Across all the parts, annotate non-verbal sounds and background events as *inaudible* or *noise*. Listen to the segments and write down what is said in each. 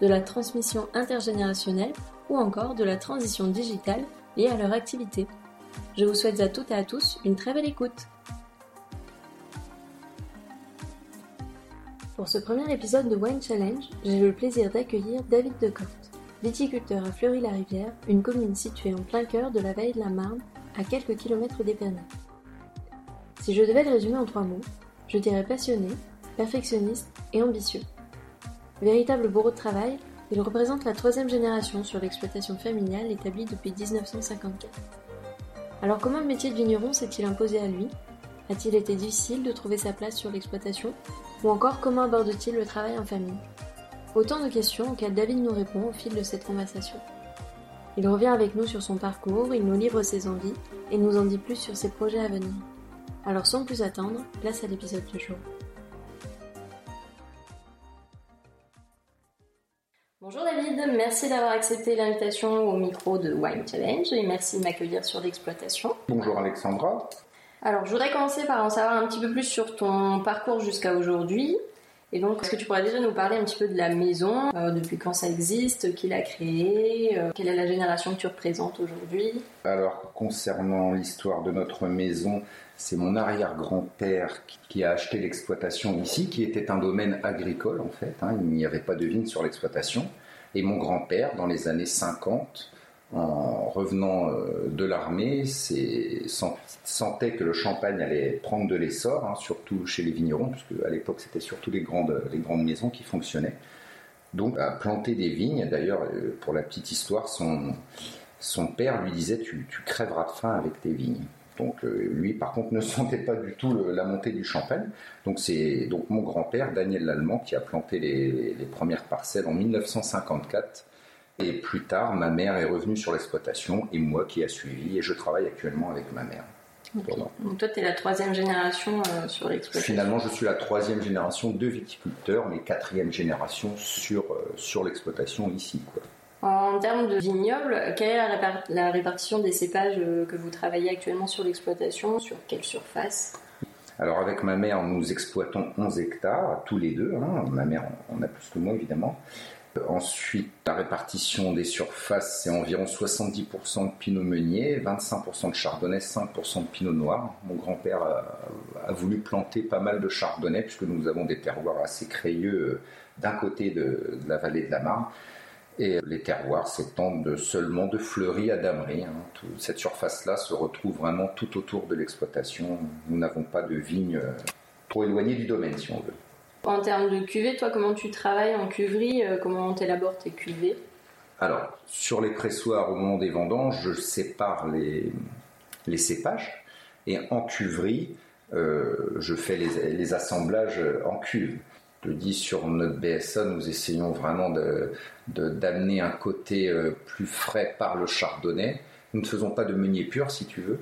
de la transmission intergénérationnelle ou encore de la transition digitale liée à leur activité. Je vous souhaite à toutes et à tous une très belle écoute. Pour ce premier épisode de Wine Challenge, j'ai le plaisir d'accueillir David Decorte, viticulteur à Fleury-la-Rivière, une commune située en plein cœur de la vallée de la Marne, à quelques kilomètres d'Épernay. Si je devais le résumer en trois mots, je dirais passionné, perfectionniste et ambitieux. Véritable bourreau de travail, il représente la troisième génération sur l'exploitation familiale établie depuis 1954. Alors comment le métier de vigneron s'est-il imposé à lui? A-t-il été difficile de trouver sa place sur l'exploitation? Ou encore comment aborde-t-il le travail en famille? Autant de questions auxquelles David nous répond au fil de cette conversation. Il revient avec nous sur son parcours, il nous livre ses envies et nous en dit plus sur ses projets à venir. Alors sans plus attendre, place à l'épisode du jour. Merci d'avoir accepté l'invitation au micro de Wine Challenge et merci de m'accueillir sur l'exploitation. Bonjour Alexandra. Alors je voudrais commencer par en savoir un petit peu plus sur ton parcours jusqu'à aujourd'hui. Et donc, est-ce que tu pourrais déjà nous parler un petit peu de la maison, euh, depuis quand ça existe, qui l'a créée, euh, quelle est la génération que tu représentes aujourd'hui? Alors, concernant l'histoire de notre maison, c'est mon arrière-grand-père qui a acheté l'exploitation ici, qui était un domaine agricole en fait. Hein. il n'y avait pas de vignes sur l'exploitation. Et mon grand-père, dans les années 50, en revenant euh, de l'armée, sentait que le champagne allait prendre de l'essor, hein, surtout chez les vignerons, puisque à l'époque c'était surtout les grandes, maisons qui fonctionnaient. Donc a planté des vignes. D'ailleurs, euh, pour la petite histoire, son, père lui disait tu crèveras de faim avec tes vignes. Donc euh, lui, par contre, ne *laughs* sentait pas du tout la montée du champagne. Donc c'est donc mon grand-père, Daniel Lallemand, qui a planté les, premières parcelles en 1954. Et plus tard, ma mère est revenue sur l'exploitation et moi qui a suivi. Et je travaille actuellement avec ma mère. Donc toi, tu es la troisième génération euh, sur l'exploitation. Finalement, je suis la troisième génération de viticulteurs, mais quatrième génération sur, euh, sur l'exploitation ici. Quoi. En termes de vignoble, quelle est la, répartition des cépages euh, que vous travaillez actuellement sur l'exploitation Sur quelle surface? Alors avec ma mère, nous exploitons 11 hectares, tous les deux. Hein. Ma mère en a plus que moi évidemment. Euh, ensuite, la répartition des surfaces, c'est environ 70% de pinot meunier, 25% de chardonnay, 5% de pinot noir. Mon grand-père a, voulu planter pas mal de chardonnay puisque nous avons des terroirs assez crayeux euh, d'un côté de, de, la vallée de la Marne. Et les terroirs s'étendent seulement de Fleury à Damery. Hein. cette surface-là se retrouve vraiment tout autour de l'exploitation. Nous n'avons pas de vignes euh, trop éloignées du domaine, si on veut. En termes de cuvée, toi, comment tu travailles en cuverie euh, Comment tu élabores tes cuvées? Alors, sur les pressoirs, au moment des vendanges, je sépare les, les cépages. Et en cuverie, euh, je fais les, les assemblages en cuve je dis sur notre BSA, nous essayons vraiment d'amener de, un côté euh, plus frais par le chardonnay. Nous ne faisons pas de meunier pur, si tu veux.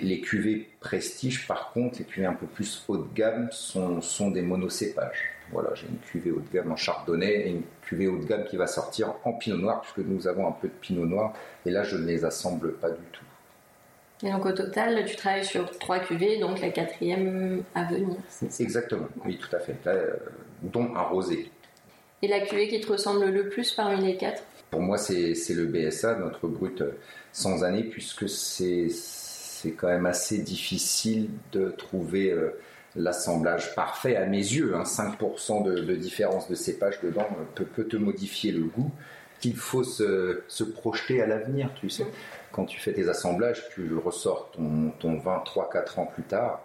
Les cuvées prestige, par contre, les cuvées un peu plus haut de gamme sont, sont des monocépages. Voilà, j'ai une cuvée haut de gamme en chardonnay et une cuvée haut de gamme qui va sortir en pinot noir, puisque nous avons un peu de pinot noir. Et là, je ne les assemble pas du tout. Et donc au total, tu travailles sur trois cuvées, donc la quatrième à venir. Exactement, oui, tout à fait. Euh, dont un rosé. Et la cuvée qui te ressemble le plus parmi les quatre? Pour moi, c'est le BSA, notre brut sans année, puisque c'est quand même assez difficile de trouver euh, l'assemblage parfait à mes yeux. 5% hein. de, différence de cépage dedans peut, peut te modifier le goût qu'il faut se, se, projeter à l'avenir, tu sais. Quand tu fais tes assemblages, tu ressors ton, ton vin 3-4 ans plus tard.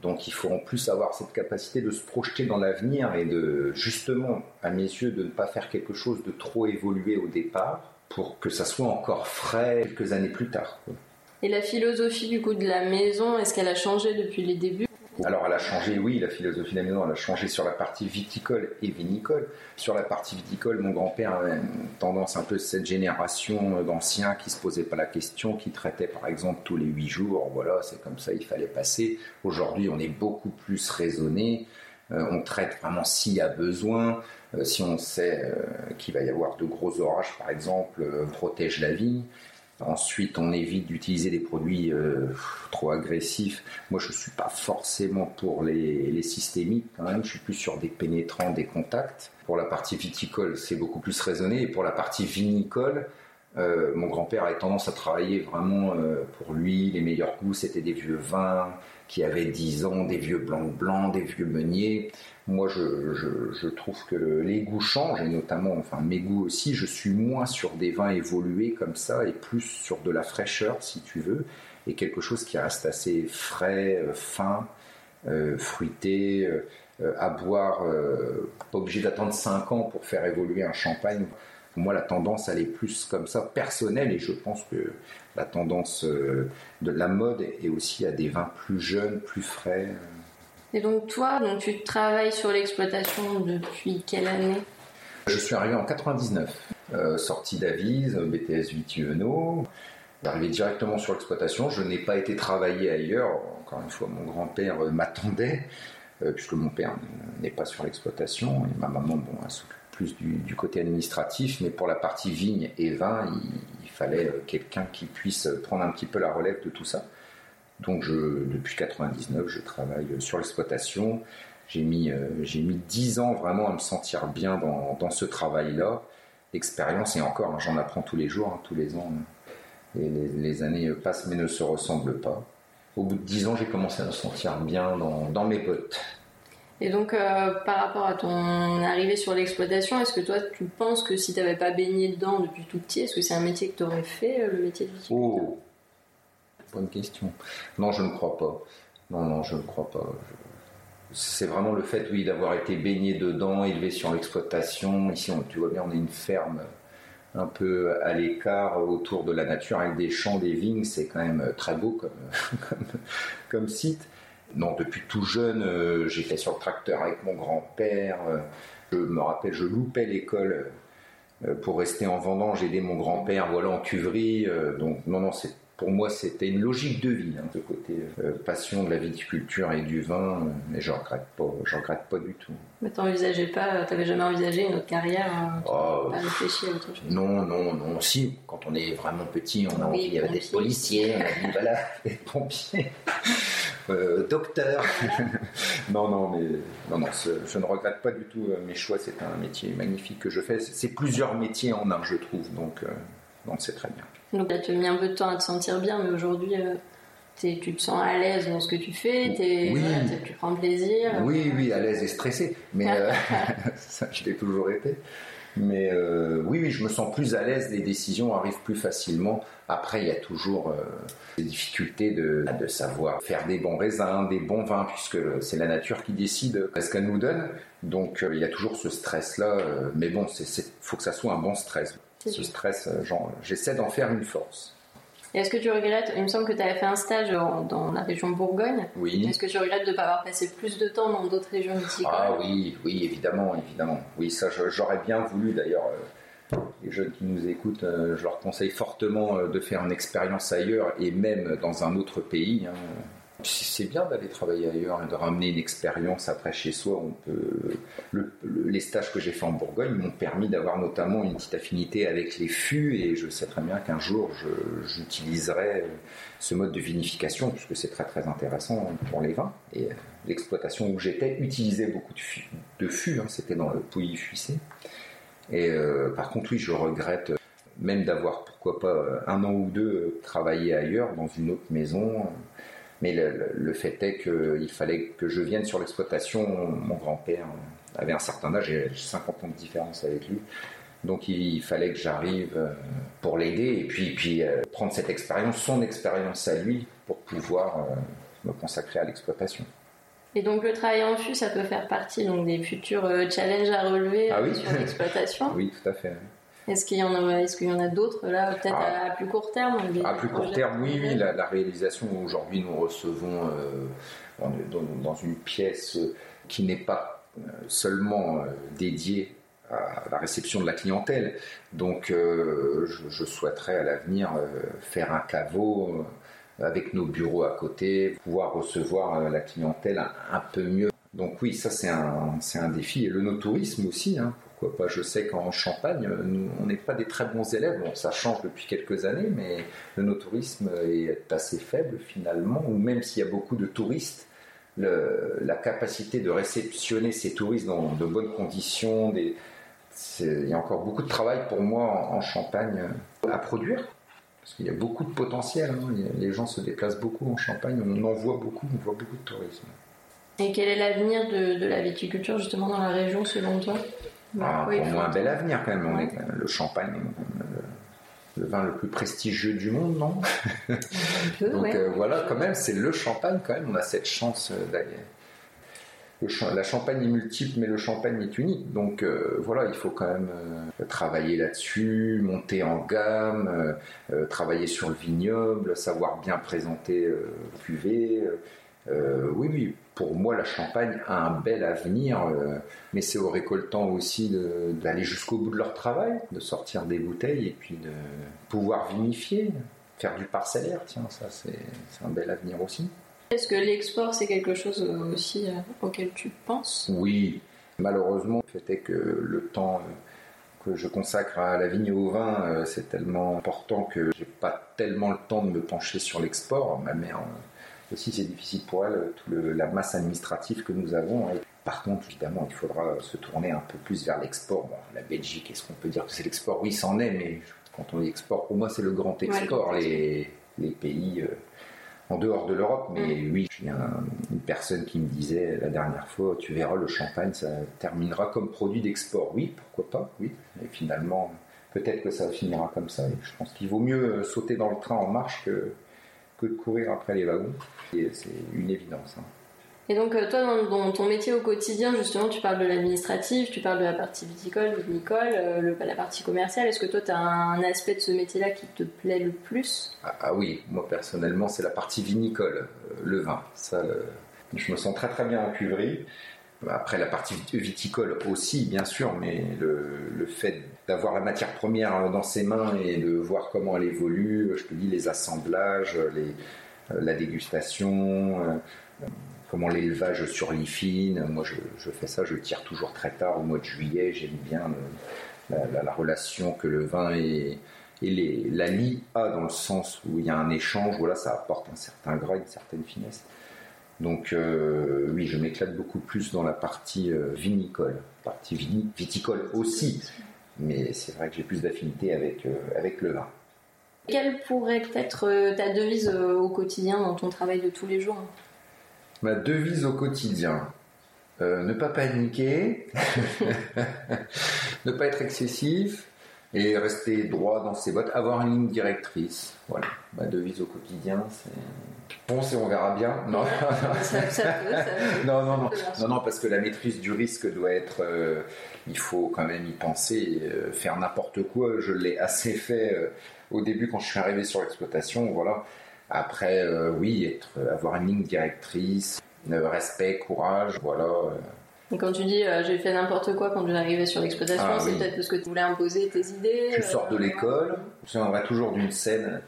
Donc il faut en plus avoir cette capacité de se projeter dans l'avenir et de, justement, à mes yeux, de ne pas faire quelque chose de trop évolué au départ pour que ça soit encore frais quelques années plus tard. Et la philosophie du coup de la maison, est-ce qu'elle a changé depuis les débuts? Alors elle a changé, oui, la philosophie de la maison, elle a changé sur la partie viticole et vinicole. Sur la partie viticole, mon grand-père avait une tendance un peu cette génération d'anciens qui se posaient pas la question, qui traitaient par exemple tous les huit jours, voilà, c'est comme ça, il fallait passer. Aujourd'hui, on est beaucoup plus raisonné. Euh, on traite vraiment s'il y a besoin. Euh, si on sait euh, qu'il va y avoir de gros orages, par exemple, protège la vigne. Ensuite, on évite d'utiliser des produits trop agressifs. Moi, je ne suis pas forcément pour les, systémiques, quand même. Je suis plus sur des pénétrants, des contacts. Pour la partie viticole, c'est beaucoup plus raisonné. Et pour la partie vinicole, mon grand-père avait tendance à travailler vraiment pour lui. Les meilleurs goûts, c'était des vieux vins, qui avaient 10 ans, des vieux blancs blancs, des vieux meuniers. Moi, je, trouve que les goûts changent, et notamment, enfin, mes goûts aussi. Je suis moins sur des vins évolués comme ça, et plus sur de la fraîcheur, si tu veux, et quelque chose qui reste assez frais, euh, fin, euh, fruité, euh, à boire, obligé d'attendre 5 ans pour faire évoluer un champagne. moi, la tendance, elle est plus comme ça, personnelle, et je pense que la tendance de la mode et aussi à des vins plus jeunes, plus frais. Et donc toi, donc tu travailles sur l'exploitation depuis quelle année? Je suis arrivé en 99, euh, sorti d'Avise, BTS Vitiveno. Arrivé directement sur l'exploitation, je n'ai pas été travailler ailleurs. Encore une fois, mon grand-père euh, m'attendait, puisque mon père n'est pas sur l'exploitation et ma maman, bon, elle s'occupe plus du, côté administratif, mais pour la partie vigne et vin, il, fallait euh, quelqu'un qui puisse prendre un petit peu la relève de tout ça. Donc je, depuis 99, je travaille sur l'exploitation. J'ai mis, euh, j'ai mis 10 ans vraiment à me sentir bien dans, dans ce travail-là. Expérience, et encore, hein, j'en apprends tous les jours, hein, tous les ans. Hein. Et les, années passent mais ne se ressemblent pas. Au bout de 10 ans, j'ai commencé à me sentir bien dans, dans mes bottes. Et donc, euh, par rapport à ton arrivée sur l'exploitation, est-ce que toi, tu penses que si tu n'avais pas baigné dedans depuis tout petit, est-ce que c'est un métier que tu aurais fait, euh, le métier de viticulteur? Oh, bonne question. Non, je ne crois pas. Non, non, je ne crois pas. C'est vraiment le fait, oui, d'avoir été baigné dedans, élevé sur l'exploitation. Ici, on, tu vois bien, on est une ferme un peu à l'écart autour de la nature avec des champs, des vignes. C'est quand même très beau *laughs* comme, comme site. Non, depuis tout jeune, euh, j'étais sur le tracteur avec mon grand-père. Euh, je me rappelle, je loupais l'école euh, pour rester en vendange, aider mon grand-père, voilà, en cuverie. donc, non, non, c'est pour moi, c'était une logique de vie, hein, ce côté passion de la viticulture et du vin, mais je regrette pas, je regrette pas du tout. Mais t'envisageais pas, t'avais jamais envisagé une autre carrière, hein, oh, pas réfléchi à autre chose? Non, non, non. Si, quand on est vraiment petit, on a envie, il y avait des policiers, on a dit *laughs* voilà, des pompiers. *laughs* Euh, docteur. *laughs* non, non, mais non, non, je ne regrette pas du tout euh, mes choix. C'est un métier magnifique que je fais. C'est plusieurs métiers en un, je trouve. Donc, euh, c'est très bien. Donc, tu as mis un peu de temps à te sentir bien, mais aujourd'hui, tu te sens à l'aise dans ce que tu fais. oui. tu prends plaisir. Oui, oui, à l'aise et stressé. Mais *laughs* *laughs* ça, je l'ai toujours été. Mais euh, oui, oui, je me sens plus à l'aise, les décisions arrivent plus facilement. Après, il y a toujours euh, des difficultés de, de, savoir faire des bons raisins, des bons vins, puisque c'est la nature qui décide ce qu'elle nous donne. Donc euh, il y a toujours ce stress-là. mais bon, il faut que ça soit un bon stress. Ce stress, j'essaie d'en faire une force. Est-ce que tu regrettes, il me semble que tu avais fait un stage dans la région Bourgogne. Oui. Est-ce que tu regrettes de ne pas avoir passé plus de temps dans d'autres régions viticoles Ah oui, oui, évidemment, évidemment. Oui, ça, j'aurais bien voulu d'ailleurs. Euh, les jeunes qui nous écoutent, euh, je leur conseille fortement euh, de faire une expérience ailleurs et même dans un autre pays. Hein c'est bien d'aller travailler ailleurs et de ramener une expérience après chez soi. On peut, les stages que j'ai fait en Bourgogne m'ont permis d'avoir notamment une petite affinité avec les fûts et je sais très bien qu'un jour j'utiliserai ce mode de vinification puisque c'est très très intéressant pour les vins. Et l'exploitation où j'étais utilisait beaucoup de fûts, hein. c'était dans le Pouilly Fuissé. Et euh, par contre, oui, je regrette même d'avoir pourquoi pas un an ou deux travaillé ailleurs dans une autre maison mais le, fait est qu'il fallait que je vienne sur l'exploitation. Mon grand-père avait un certain âge, j'ai 50 ans de différence avec lui. Donc il fallait que j'arrive euh, pour l'aider et puis, puis euh, prendre cette expérience, son expérience à lui, pour pouvoir euh, me consacrer à l'exploitation. Et donc le travail en fût, ça peut faire partie donc, des futurs challenges à relever ah sur l'exploitation? *laughs* Oui, tout à fait. Est-ce qu'il y en a, est-ce qu'il y en a d'autres là, peut-être Ah. à, plus court terme À plus court terme, oui, oui, la, la réalisation, aujourd'hui, nous recevons euh, dans, dans une pièce qui n'est pas euh, seulement euh, dédiée à la réception de la clientèle. Donc, euh, je, je souhaiterais à l'avenir euh, faire un caveau euh, avec nos bureaux à côté, pouvoir recevoir euh, la clientèle un, un peu mieux. Donc oui, ça c'est un, c'est un défi. Et le no-tourisme aussi, hein, Je sais qu'en Champagne, on n'est pas des très bons élèves. Ça change depuis quelques années, mais le no-tourisme est assez faible finalement. Ou même s'il y a beaucoup de touristes, la capacité de réceptionner ces touristes dans de bonnes conditions, il y a encore beaucoup de travail pour moi en, Champagne euh, à produire. Parce qu'il y a beaucoup de potentiel. hein. Les gens se déplacent beaucoup en Champagne. On en voit beaucoup. On voit beaucoup de tourisme. Et quel est l'avenir de, de la viticulture justement dans la région selon toi? Ah, Oui, pour moi, un bel avenir quand même. On Ouais. est quand même le champagne, le, le vin le plus prestigieux du monde, non? *laughs* Un peu, Donc ouais. euh, voilà, quand même, c'est le champagne quand même. On a cette chance euh, d'aller. La champagne est multiple, mais le champagne est unique. Donc euh, voilà, il faut quand même euh, travailler là-dessus, monter en gamme, travailler sur le vignoble, savoir bien présenter le cuvée. Euh, oui, oui, pour moi, la Champagne a un bel avenir, euh, mais c'est aux récoltants aussi d'aller jusqu'au bout de leur travail, de sortir des bouteilles et puis de pouvoir vinifier, faire du parcellaire. Tiens, ça, c'est un bel avenir aussi. Est-ce que l'export c'est quelque chose aussi euh, auquel tu penses? Oui, malheureusement, le fait est que le temps que je consacre à la vigne et au vin, c'est tellement important que j'ai pas tellement le temps de me pencher sur l'export. Ma mère aussi, c'est difficile pour elle, tout le- la masse administrative que nous avons. Et par contre, évidemment, il faudra se tourner un peu plus vers l'export. Bon, la Belgique, est-ce qu'on peut dire que c'est l'export? Oui, c'en est, mais quand on dit export, pour moi, c'est le grand export. les, les pays euh, en dehors de l'Europe. Mais oui, il y a un- une personne qui me disait la dernière fois, tu verras, le champagne, ça terminera comme produit d'export. Oui, pourquoi pas, oui. Et finalement, peut-être que ça finira comme ça. Et je pense qu'il vaut mieux sauter dans le train en marche que, que de courir après les wagons. C'est une évidence. hein. Et donc euh, toi dans, dans ton métier au quotidien justement tu parles de l'administratif, tu parles de la partie viticole, vinicole, euh, le- la partie commerciale. Est-ce que toi tu as un aspect de ce métier-là qui te plaît le plus? Ah, ah oui, moi personnellement, c'est la partie vinicole, euh, le vin. Ça, euh, je me sens très très bien en cuverie. Après, la partie vit- viticole aussi, bien sûr, mais le, fait d'avoir la matière première euh, dans ses mains et de voir comment elle évolue, je te dis les assemblages, euh, la dégustation, euh, euh, comment l'élevage sur l'IFIN. Moi, je, fais ça, je tire toujours très tard, au mois de juillet. J'aime bien la, la- la relation que le vin et, et la lie a dans le sens où il y a un échange, voilà, ça apporte un certain gras, une certaine finesse. Donc euh, oui, je m'éclate beaucoup plus dans la partie euh, vinicole, partie viticole aussi, mais c'est vrai que j'ai plus d'affinité avec, euh, avec le vin. Quelle pourrait être ta devise au quotidien dans ton travail de tous les jours? Ma devise au quotidien, ne pas paniquer, *laughs* ne pas être excessif et rester droit dans ses bottes, avoir une ligne directrice. Voilà, ma devise au quotidien, c'est... Bon, c'est on verra bien. Non, ça, ça peut, ça *laughs* peut. non, non, non, non, parce que la maîtrise du risque doit être. euh, il faut quand même y penser. euh, faire n'importe quoi, je l'ai assez fait euh, au début quand je suis arrivé sur l'exploitation. Voilà. Après, oui, être, avoir une ligne directrice, respect, courage, voilà. Euh, Et quand tu dis euh, j'ai fait n'importe quoi quand je suis arrivé sur l'exploitation, Ah, c'est oui. peut-être parce que tu voulais imposer tes idées. Tu sors de euh, l'école, je me souviendrai toujours d'une scène,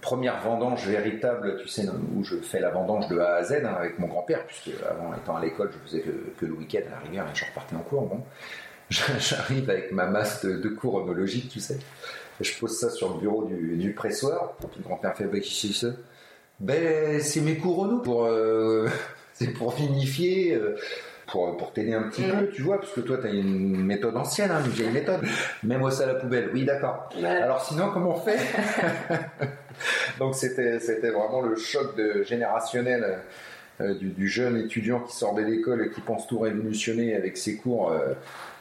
première vendange véritable, tu sais, où je fais la vendange de A à Z hein, avec mon grand-père, puisque avant étant à l'école, je faisais que, que le week-end à la rigueur et je repartais en cours. Bon. *laughs* J'arrive avec ma masse de, de cours homologiques, tu sais. Je pose ça sur le bureau du, du pressoir. Le grand-père fait bah, qui c'est ça? Ben, c'est mes cours nous pour, euh, *laughs* c'est pour vinifier. Pour, pour t'aider un petit Mhm. peu, tu vois, parce que toi, tu as une méthode ancienne, hein, une vieille méthode. Mets-moi ça à la poubelle. Oui, d'accord. Voilà. Alors sinon, comment on fait *laughs* Donc c'était vraiment le choc de, générationnel euh, du, du jeune étudiant qui sort de l'école et qui pense tout révolutionner avec ses cours euh,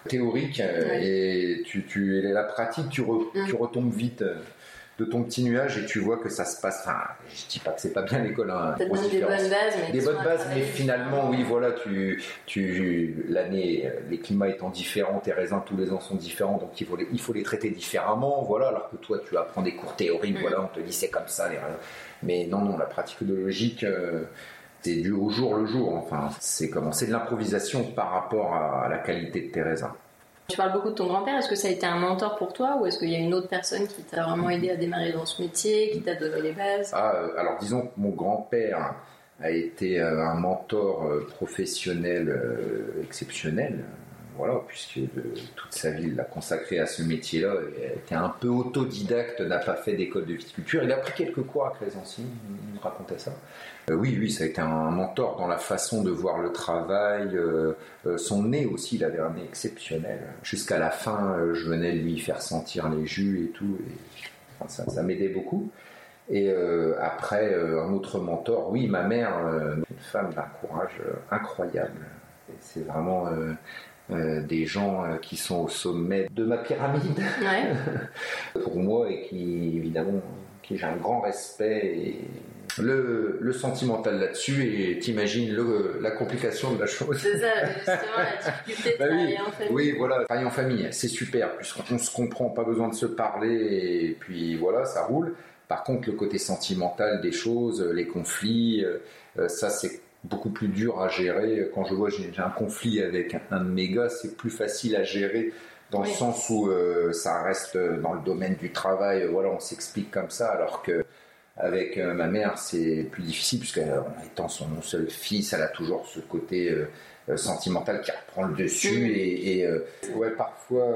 théoriques euh, Ouais. et tu, tu et la pratique tu, re- Mm. tu retombes vite de ton petit nuage et tu vois que ça se passe. Enfin, je dis pas que c'est pas bien l'école. Hein, des bonnes bases, mais des bonnes bases, mais finalement, oui, voilà, tu, tu, l'année, les climats étant différents, tes raisins tous les ans sont différents, donc il faut les, il faut les traiter différemment, voilà. Alors que toi, tu apprends des cours théoriques, mm. voilà, on te dit c'est comme ça, les raisins. Mais non, non, la pratique de logique. Euh, c'est du au jour le jour, enfin, c'est comment C'est de l'improvisation par rapport à la qualité de tes raisins. Tu parles beaucoup de ton grand-père. Est-ce que ça a été un mentor pour toi ou est-ce qu'il y a une autre personne qui t'a vraiment aidé à démarrer dans ce métier, qui t'a donné les bases? Ah, euh, Alors disons que mon grand-père a été euh, un mentor euh, professionnel exceptionnel. Voilà, puisque toute sa vie l'a consacré à ce métier-là. Il était un peu autodidacte, n'a pas fait d'école de viticulture. Il a pris quelques cours à Crésancy, il me racontait ça. Euh, oui, oui, ça a été un mentor dans la façon de voir le travail. Euh, euh, son nez aussi, il avait un nez exceptionnel. Jusqu'à la fin, je venais lui faire sentir les jus et tout. Ça, m'aidait beaucoup. Et après, un autre mentor, oui, ma mère, une femme d'un courage incroyable. C'est vraiment des gens qui sont au sommet de ma pyramide *laughs* pour moi et qui, évidemment, qui j'ai un grand respect et le, sentimental là-dessus et t'imagines la complication de la chose. C'est ça, *laughs* justement, la difficulté de bah travailler en famille. Oui, voilà, travailler en famille, c'est super, puisqu'on se comprend, pas besoin de se parler, et puis voilà, ça roule. Par contre, le côté sentimental des choses, les conflits, euh, euh, ça c'est beaucoup plus dur à gérer. Quand je vois j'ai un conflit avec un de mes gars, c'est plus facile à gérer dans le sens où euh, ça reste dans le domaine du travail. Voilà, on s'explique comme ça, alors que avec euh, ma mère, c'est plus difficile puisque euh, étant son seul fils, elle a toujours ce côté euh, sentimental qui reprend le dessus et, ouais, parfois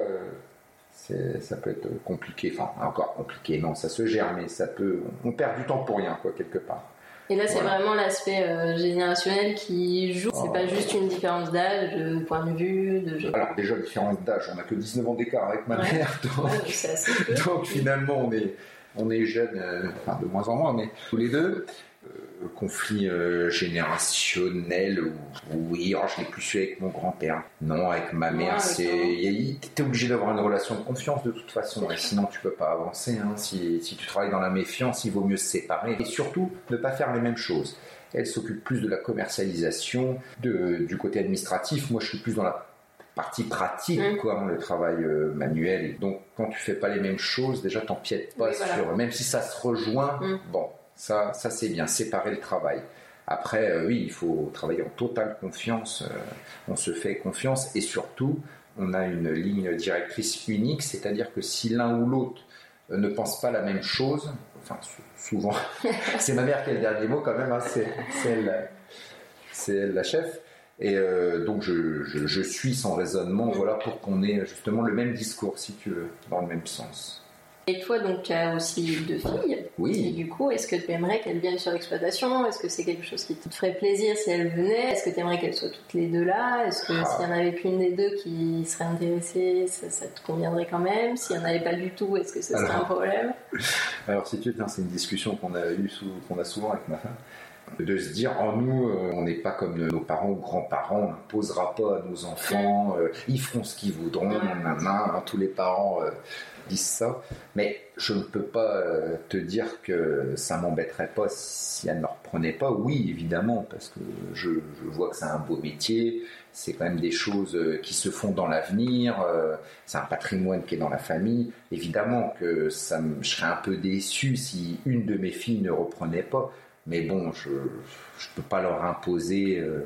ça peut être compliqué. Enfin, encore compliqué. Non, ça se gère, mais ça peut. On perd du temps pour rien, quoi, quelque part. Et là, c'est vraiment l'aspect générationnel qui joue. C'est pas juste une différence d'âge, de point de vue, de. Alors déjà, différence d'âge, on a que 19 ans d'écart avec ma mère, *laughs* donc finalement, on est on est jeunes, euh, enfin de moins en moins, mais tous les deux. Conflit euh, générationnel oui oh, je l'ai plus su avec mon grand-père non avec ma mère c'est t'es obligé d'avoir une relation de confiance de toute façon sinon tu peux pas avancer hein. si, tu travailles dans la méfiance il vaut mieux se séparer et surtout ne pas faire les mêmes choses elle s'occupe plus de la commercialisation du côté administratif moi je suis plus dans la partie pratique, mm. quoi, le travail euh, manuel. Donc, quand tu fais pas les mêmes choses, déjà, t'empiètes pas sur, même si ça se rejoint, mm. bon, ça, ça c'est bien, séparer le travail. Après, euh, oui, il faut travailler en totale confiance, euh, on se fait confiance et surtout, on a une ligne directrice unique, c'est-à-dire que si l'un ou l'autre ne pense pas la même chose, enfin, souvent, *laughs* c'est ma mère qui a le dernier mot quand même, hein, c'est elle, elle la chef, et euh, donc je, je, suis son raisonnement, voilà, pour qu'on ait justement le même discours, si tu veux, dans le même sens. Et toi, donc, tu as aussi deux filles. Oui. Et du coup, est-ce que tu aimerais qu'elles viennent sur l'exploitation? Est-ce que c'est quelque chose qui te ferait plaisir si elles venaient? Est-ce que tu aimerais qu'elles soient toutes les deux là? Est-ce que ah. s'il y en avait qu'une des deux qui serait intéressée, ça, te conviendrait quand même? S'il n'y en avait pas du tout, est-ce que ce serait un problème? *laughs* Alors, si tu veux, c'est une discussion qu'on a, eu qu'on a souvent avec ma femme de se dire en oh, nous euh, on n'est pas comme nos parents ou grands-parents on n'imposera pas à nos enfants euh, ils feront ce qu'ils voudront hein, tous les parents euh, disent ça mais je ne peux pas te dire que ça m'embêterait pas si elle ne reprenait pas oui évidemment parce que je, vois que c'est un beau métier c'est quand même des choses qui se font dans l'avenir c'est un patrimoine qui est dans la famille évidemment que ça je serais un peu déçu si une de mes filles ne reprenait pas mais bon, je ne peux pas leur imposer. Euh,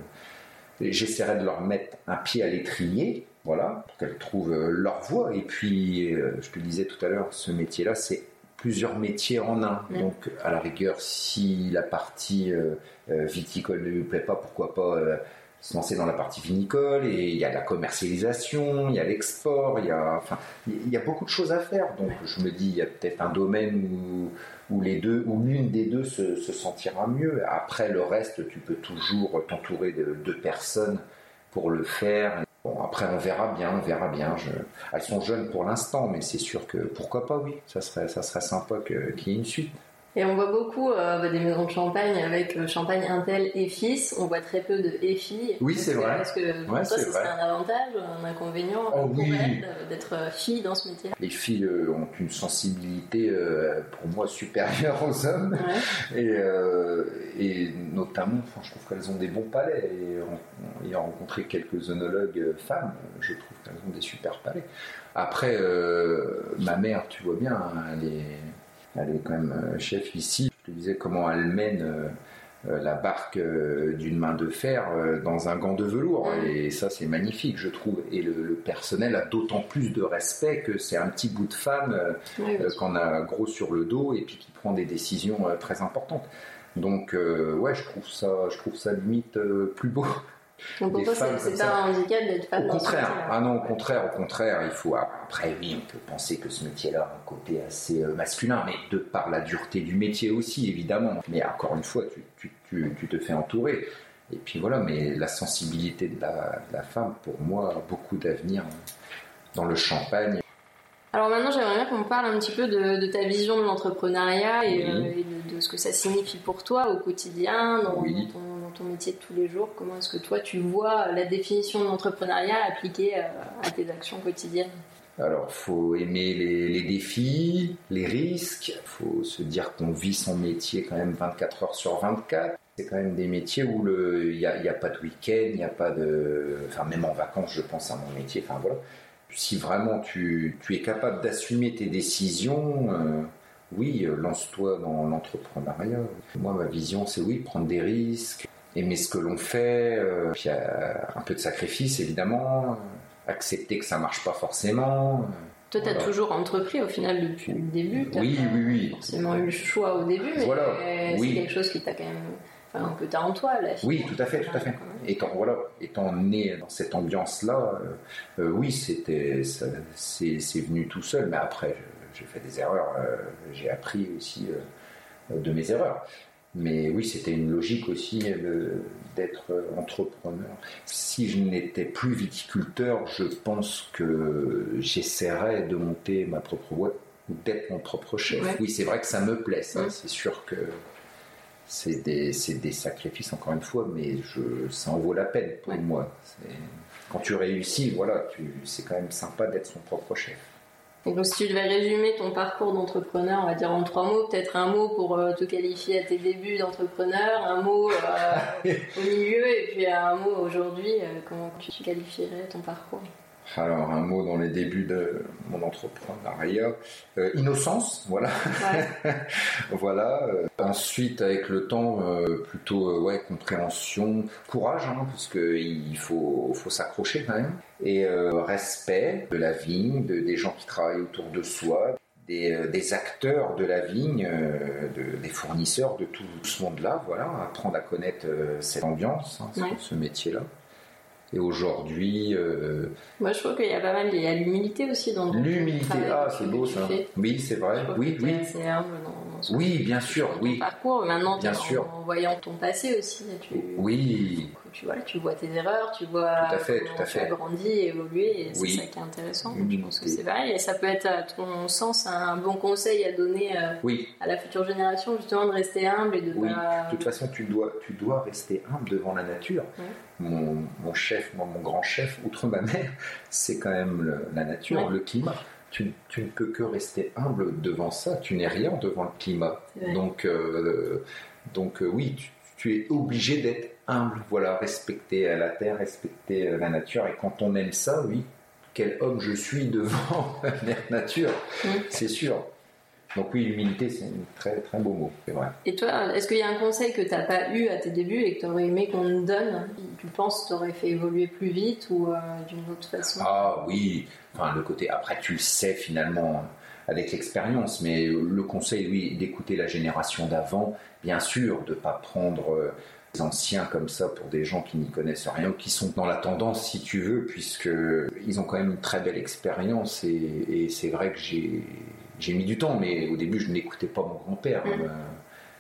j'essaierai de leur mettre un pied à l'étrier, voilà, pour qu'elles trouvent euh, leur voie. Et puis, euh, je te disais tout à l'heure, ce métier-là, c'est plusieurs métiers en un. Donc, à la rigueur, si la partie viticole ne lui plaît pas, pourquoi pas se lancer dans la partie vinicole? Et il y a la commercialisation, il y a l'export, il y a, enfin, il y a beaucoup de choses à faire. Donc, je me dis, il y a peut-être un domaine où où les deux, ou l'une des deux se, sentira mieux. Après le reste, tu peux toujours t'entourer de deux personnes pour le faire. Après on verra bien, on verra bien. Elles sont jeunes pour l'instant, mais c'est sûr que pourquoi pas, oui, ça serait, ça serait sympa qu'il y ait une suite. Et on voit beaucoup euh, bah, des maisons de champagne avec euh, champagne Intel et fils. On voit très peu de et filles. Oui, c'est vrai. Est-ce que pour Ouais, toi, c'est un avantage, un inconvénient Oh, pour oui. euh, d'être fille dans ce métier? Les filles ont une sensibilité, euh, pour moi, supérieure aux hommes. Ouais. Et, euh, et notamment, enfin, je trouve qu'elles ont des bons palais. Et ayant rencontré quelques œnologues euh, femmes, je trouve qu'elles ont des super palais. Après, ma mère, tu vois bien, hein, elle est, elle est quand même euh, chef ici. Je te disais comment elle mène euh, euh, la barque d'une main de fer dans un gant de velours. Et ça, c'est magnifique, je trouve. Et le, le personnel a d'autant plus de respect que c'est un petit bout de femme. Oui, qu'on a gros sur le dos et puis qui prend des décisions très importantes. Donc ouais, je trouve ça, je trouve ça limite plus beau. Donc pour toi, c'est pas un handicap d'être femme Au dans ce contraire, ah non, au contraire, au contraire, il faut après oui, on peut penser que ce métier-là a un côté assez euh, masculin, mais de par la dureté du métier aussi, évidemment. Mais encore une fois, tu, tu, tu, tu te fais entourer. Et puis voilà, mais la sensibilité de la, de la femme, pour moi, a beaucoup d'avenir dans le champagne. Alors maintenant, j'aimerais bien qu'on parle un petit peu de, de ta vision de l'entrepreneuriat et, Oui. euh, et de, de ce que ça signifie pour toi au quotidien, dans, Oui. dans ton, ton métier de tous les jours. Comment est-ce que toi, tu vois la définition de l'entrepreneuriat appliquée euh, à tes actions quotidiennes? Alors, faut aimer les, défis, les risques. faut se dire qu'on vit son métier quand même 24 heures sur 24. C'est quand même des métiers où il n'y a, il pas de week-end, il n'y a pas de... Enfin, même en vacances, je pense à mon métier. Enfin, voilà. Si vraiment tu, es capable d'assumer tes décisions, euh, oui, lance-toi dans l'entrepreneuriat. Moi, ma vision, c'est oui, prendre des risques, aimer ce que l'on fait, euh, puis euh, un peu de sacrifice, évidemment, accepter que ça marche pas forcément. Toi, tu as Voilà. toujours entrepris au final depuis le début. T'as Oui, oui, oui. forcément eu le choix au début, mais Voilà, c'est oui. quelque chose qui t'a quand même. Enfin, que t'as en toi, fille. Oui, tout à fait, tout à fait. Étant, voilà, étant né dans cette ambiance-là, euh, euh, oui, c'était, c'est, venu tout seul, mais après, j'ai fait des erreurs, euh, j'ai appris aussi de mes erreurs. Mais oui, c'était une logique aussi euh, d'être euh, entrepreneur. Si je n'étais plus viticulteur, je pense que j'essaierais de monter ma propre boîte ou d'être mon propre chef. Ouais. Oui, c'est vrai que ça me plaît, ça. Ouais. C'est sûr que c'est des, sacrifices, encore une fois, mais je, ça en vaut la peine pour Ouais. moi. Quand tu réussis, voilà, c'est quand même sympa d'être son propre chef. Et donc, si tu devais résumer ton parcours d'entrepreneur, on va dire en trois mots, peut-être un mot pour euh, te qualifier à tes débuts d'entrepreneur, un mot euh, *laughs* au milieu, et puis un mot aujourd'hui, euh, comment tu qualifierais ton parcours? Alors, un mot dans les débuts de mon entrepreneuriat. Euh, innocence, voilà. Ouais. *laughs* voilà. euh, ensuite, avec le temps, euh, plutôt euh, ouais, compréhension, courage, hein, parce qu'il faut, faut s'accrocher quand même. Et respect de la vigne, de, des gens qui travaillent autour de soi, des, des acteurs de la vigne, de- des fournisseurs de tout ce monde-là. Voilà, apprendre à connaître cette ambiance, hein, Ouais. ce métier-là. Et aujourd'hui, euh, Moi, je trouve qu'il y a pas mal, il y a l'humilité aussi dans l'humilité, ah, c'est beau ça. fais. Oui, c'est vrai. Oui, oui. assez humble dans, Oui, bien sûr, oui. parcours. Maintenant, Bien en, en voyant ton passé aussi, tu, Oui, tu vois, tu vois tes erreurs, tu vois Tout à fait, comment tout à tu fait. as grandi, évolué, et c'est ça qui est intéressant. Donc, je pense que c'est pareil, et ça peut être, à ton sens, un bon conseil à donner euh, oui. à la future génération, justement, de rester humble et de Oui. pas. De toute façon, tu dois, tu dois rester humble devant la nature. Mon, mon chef, mon grand chef, outre ma mère, c'est quand même le- la nature, le climat. Tu, tu ne peux que rester humble devant ça. Tu n'es rien devant le climat. Donc, euh, donc euh, oui, tu, tu es obligé d'être humble. Voilà, respecter euh, la terre, respecter euh, la nature. Et quand on aime ça, oui, quel homme je suis devant *laughs* la nature, c'est sûr. Donc oui, l'humilité, c'est un très très beau mot, c'est vrai. Et toi, est-ce qu'il y a un conseil que tu n'as pas eu à tes débuts et que tu aurais aimé qu'on te donne Tu penses t'aurais fait évoluer plus vite ou euh, d'une autre façon? Ah oui, enfin le côté, après tu le sais finalement avec l'expérience, mais le conseil, oui, d'écouter la génération d'avant, bien sûr, de pas prendre euh, les anciens comme ça pour des gens qui n'y connaissent rien ou qui sont dans la tendance, si tu veux, puisque ils ont quand même une très belle expérience et, et c'est vrai que j'ai j'ai mis du temps, mais au début je n'écoutais pas mon grand-père. Mhm. Euh,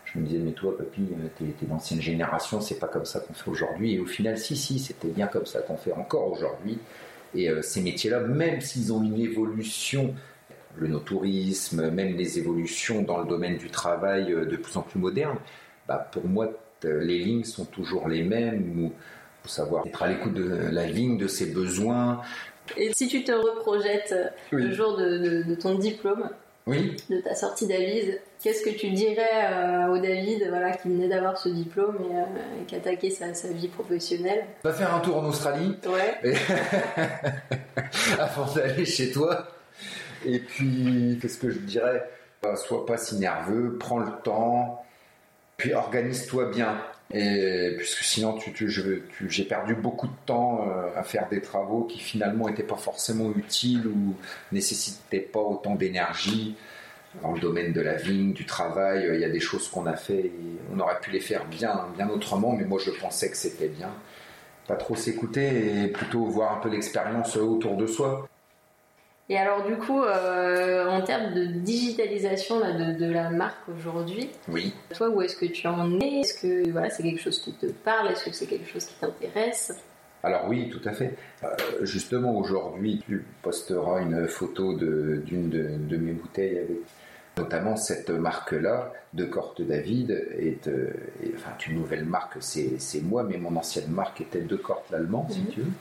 Je me disais, mais toi, papy, euh, t'es t'es d'ancienne génération, c'est pas comme ça qu'on fait aujourd'hui. Et au final, si, si, c'était bien comme ça qu'on fait encore aujourd'hui. Et euh, ces métiers-là, même s'ils ont une évolution le no-tourisme, même les évolutions dans le domaine du travail de plus en plus moderne, bah, pour moi, les lignes sont toujours les mêmes. Il faut savoir être à l'écoute de la ligne, de ses besoins. Et si tu te reprojettes le jour de, ton diplôme, oui. de ta sortie d'Avise, qu'est-ce que tu dirais euh, au David voilà, qui venait d'avoir ce diplôme et, euh, qui attaquait sa, sa, vie professionnelle? Va faire un tour en Australie. Ouais. *laughs* Avant d'aller chez toi. Et puis, qu'est-ce que je dirais Sois pas si nerveux, prends le temps, puis organise-toi bien. Et puisque sinon, tu, j'ai perdu beaucoup de temps euh, à faire des travaux qui finalement n'étaient pas forcément utiles ou nécessitaient pas autant d'énergie. Dans le domaine de la vigne, du travail, il y a des choses qu'on a fait, et on aurait pu les faire bien, bien autrement, mais moi je pensais que c'était bien. Pas trop s'écouter et plutôt voir un peu l'expérience autour de soi. Et alors du coup, euh, en termes de digitalisation de, la marque aujourd'hui, oui. toi où est-ce que tu en es? Est-ce que voilà, c'est quelque chose qui te parle? Est-ce que c'est quelque chose qui t'intéresse? Alors oui, tout à fait. Euh, justement, aujourd'hui, tu posteras une photo d'une de, mes bouteilles avec notamment cette marque-là de Corte David est, euh, enfin une nouvelle marque, c'est moi, mais mon ancienne marque était de Corte l'allemand, si mhm. tu veux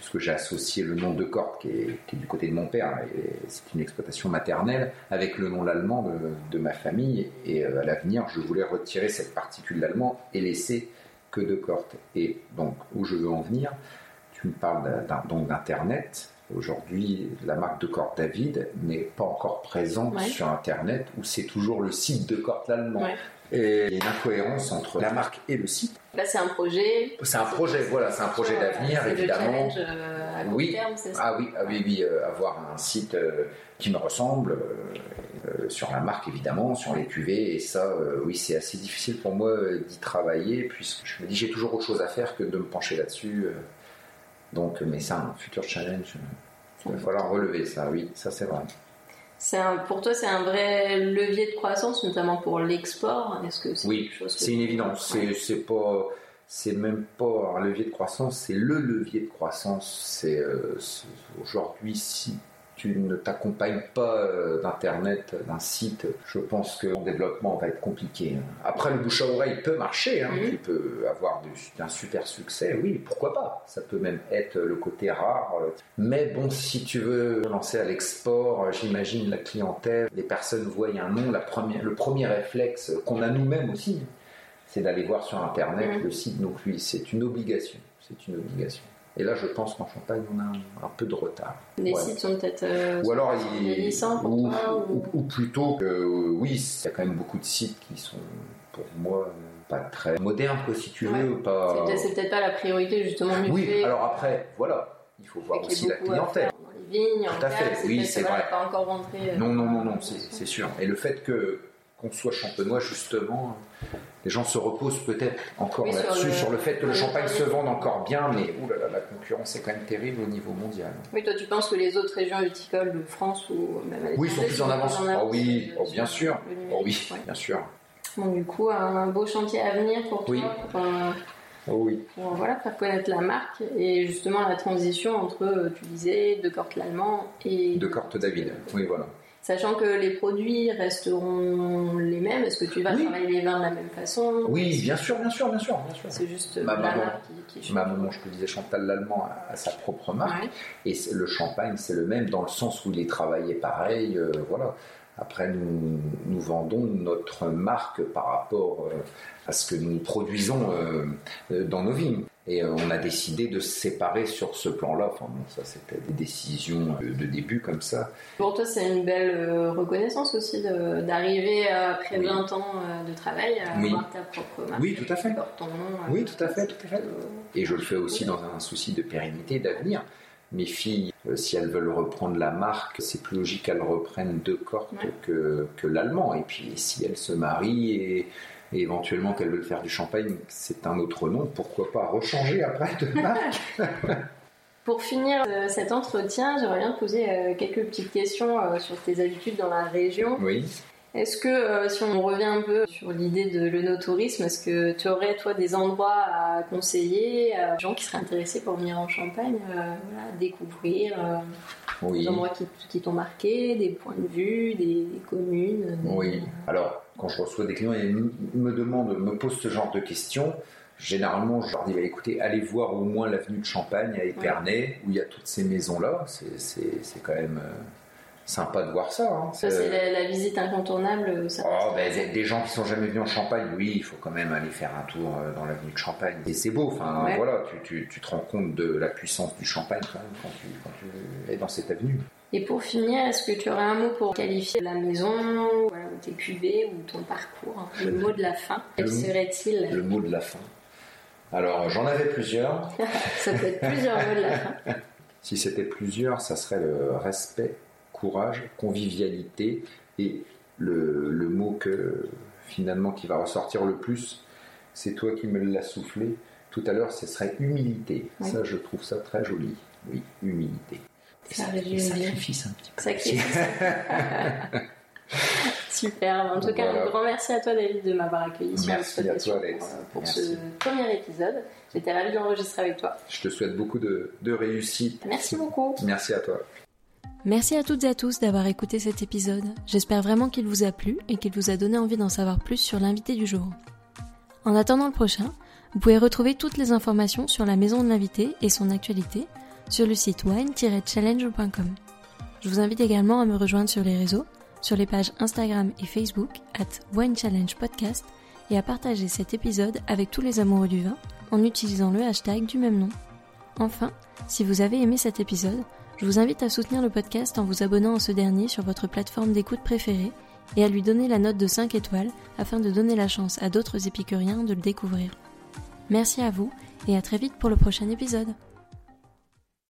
puisque j'ai associé le nom de Corte, qui est, du côté de mon père, c'est une exploitation maternelle, avec le nom l'allemand de, ma famille. Et euh, à l'avenir, je voulais retirer cette particule l'allemand et laisser que de Corte. Et donc, où je veux en venir, tu me parles donc d'Internet. Aujourd'hui, la marque de Corte David n'est pas encore présente sur Internet, où c'est toujours le site de Corte l'allemand. Et il y a une incohérence entre la marque et le site. Là, c'est un projet. C'est un projet, voilà, c'est un projet d'avenir, évidemment. Le euh, à oui. terme, ça. Ah oui, ah oui, oui, euh, avoir un site euh, qui me ressemble sur la marque, évidemment, sur les cuvées, et ça, oui, c'est assez difficile pour moi d'y travailler, puisque je me dis j'ai toujours autre chose à faire que de me pencher là-dessus. donc, mais c'est un futur challenge. Il va falloir relever ça, oui, ça c'est vrai pour toi, c'est un vrai levier de croissance, notamment pour l'export. Est-ce que c'est oui, c'est une évidence. C'est pas, c'est même pas un levier de croissance, c'est le levier de croissance. C'est euh, aujourd'hui si tu ne t'accompagnes pas euh, d'Internet, d'un site, je pense que ton développement va être compliqué. Hein. Après, le bouche à oreille peut marcher, hein, tu peux avoir un super succès, oui, pourquoi pas Ça peut même être le côté rare. Mais bon, si tu veux lancer à l'export, j'imagine la clientèle, les personnes voient un nom, la première, le premier réflexe qu'on a nous-mêmes aussi, c'est d'aller voir sur Internet le site. Donc oui, c'est une obligation. C'est une obligation. Et là, je pense qu'en Champagne, on a un, peu de retard. Les sites sont peut-être euh, ou alors il, ou, ou... plutôt que euh, oui, il y a quand même beaucoup de sites qui sont pour moi pas très modernes, quoi, si tu veux. Pas... C'est peut-être pas la priorité justement. Oui, alors après, voilà, il faut voir aussi la clientèle. Dans les vignes, Tout à fait, oui, c'est vrai. Pas encore rentré. Euh, non, non, non, non, c'est sûr. Et le fait que qu'on soit champenois, justement, les gens se reposent peut-être encore là-dessus, sur, le fait que le champagne se vende encore bien, mais oulala, la concurrence est quand même terrible au niveau mondial. Oui, toi tu penses que les autres régions viticoles de France ou même à Oui, sont plus en avance. Ah oui, oh, bien sûr. Oh, oui, bien sûr. Bon, du coup, un beau chantier à venir pour toi. Pour, oh, oui. Pour voilà, faire connaître la marque et justement la transition entre, tu disais, de Corte l'allemand et. De Corte David, oui, voilà. Sachant que les produits resteront les mêmes, est-ce que tu vas travailler les vins de la même façon Oui, bien sûr, bien sûr, bien sûr. Bien sûr. C'est juste ma la maman, marque qui, qui Ma maman, je te disais, Chantal l'Allemand a, sa propre marque. Et le champagne, c'est le même dans le sens où il est travaillé pareil. Euh, voilà. Après, nous, nous vendons notre marque par rapport euh, à ce que nous produisons euh, dans nos vignes. Et euh, on a décidé de se séparer sur ce plan-là. Enfin bon, ça c'était des décisions de, début comme ça. Pour toi, c'est une belle euh, reconnaissance aussi d'arriver après 20 ans euh, de travail à avoir ta propre marque. Oui, tout à fait. Ton nom, oui, tout à fait, tout à fait. Et je le fais aussi dans un souci de pérennité, d'avenir. Mes filles, si elles veulent reprendre la marque, c'est plus logique qu'elles reprennent deux cortes que, que l'allemand. Et puis si elles se marient et et éventuellement qu'elles veulent faire du champagne, c'est un autre nom, pourquoi pas rechanger après de marque *laughs* *laughs* Pour finir euh, cet entretien, j'aimerais bien te poser euh, quelques petites questions euh, sur tes habitudes dans la région. Oui. Est-ce que, si on revient un peu sur l'idée de l'œnotourisme, est-ce que tu aurais, toi, des endroits à conseiller à gens qui seraient intéressés pour venir en Champagne, découvrir des endroits qui, t'ont marqué, des points de vue, des, communes. Oui. Alors, quand je reçois des clients, ils me demandent, me posent ce genre de questions. Généralement, je leur dis bah, écoutez, allez voir au moins l'avenue de Champagne à Épernay, où il y a toutes ces maisons-là. C'est quand même. Euh, sympa de voir ça. Hein. Ça, c'est la, visite incontournable. Ça oh, ben, des gens qui sont jamais venus en Champagne, oui, il faut quand même aller faire un tour euh, dans l'avenue de Champagne. Et c'est beau, enfin, voilà, tu, tu, te rends compte de la puissance du Champagne quand même quand tu, quand tu es dans cette avenue. Et pour finir, est-ce que tu aurais un mot pour qualifier la maison, ou tes cuvées, ou ton parcours Le mot de la fin, quel serait-il? Le mot de la fin. Alors, j'en avais plusieurs. *laughs* ça peut être plusieurs mots de la *laughs* fin. Si c'était plusieurs, ça serait le respect courage, convivialité et le, mot que finalement qui va ressortir le plus, c'est toi qui me l'as soufflé tout à l'heure, ce serait humilité. Ça, je trouve ça très joli. Oui, humilité. Ça, sacrifice un petit peu. *laughs* Super. En tout cas, un grand merci à toi, David, de m'avoir accueilli sur merci à toi, Alex. pour, ce premier épisode. J'étais ravie d'enregistrer avec toi. Je te souhaite beaucoup de, de réussite. Merci beaucoup. Merci à toi. Merci à toutes et à tous d'avoir écouté cet épisode. J'espère vraiment qu'il vous a plu et qu'il vous a donné envie d'en savoir plus sur l'invité du jour. En attendant le prochain, vous pouvez retrouver toutes les informations sur la maison de l'invité et son actualité sur le site wine-challenge.com. Je vous invite également à me rejoindre sur les réseaux, sur les pages Instagram et Facebook at Wine Challenge Podcast et à partager cet épisode avec tous les amoureux du vin en utilisant le hashtag du même nom. Enfin, si vous avez aimé cet épisode, je vous invite à soutenir le podcast en vous abonnant à ce dernier sur votre plateforme d'écoute préférée et à lui donner la note de 5 étoiles afin de donner la chance à d'autres épicuriens de le découvrir. Merci à vous et à très vite pour le prochain épisode.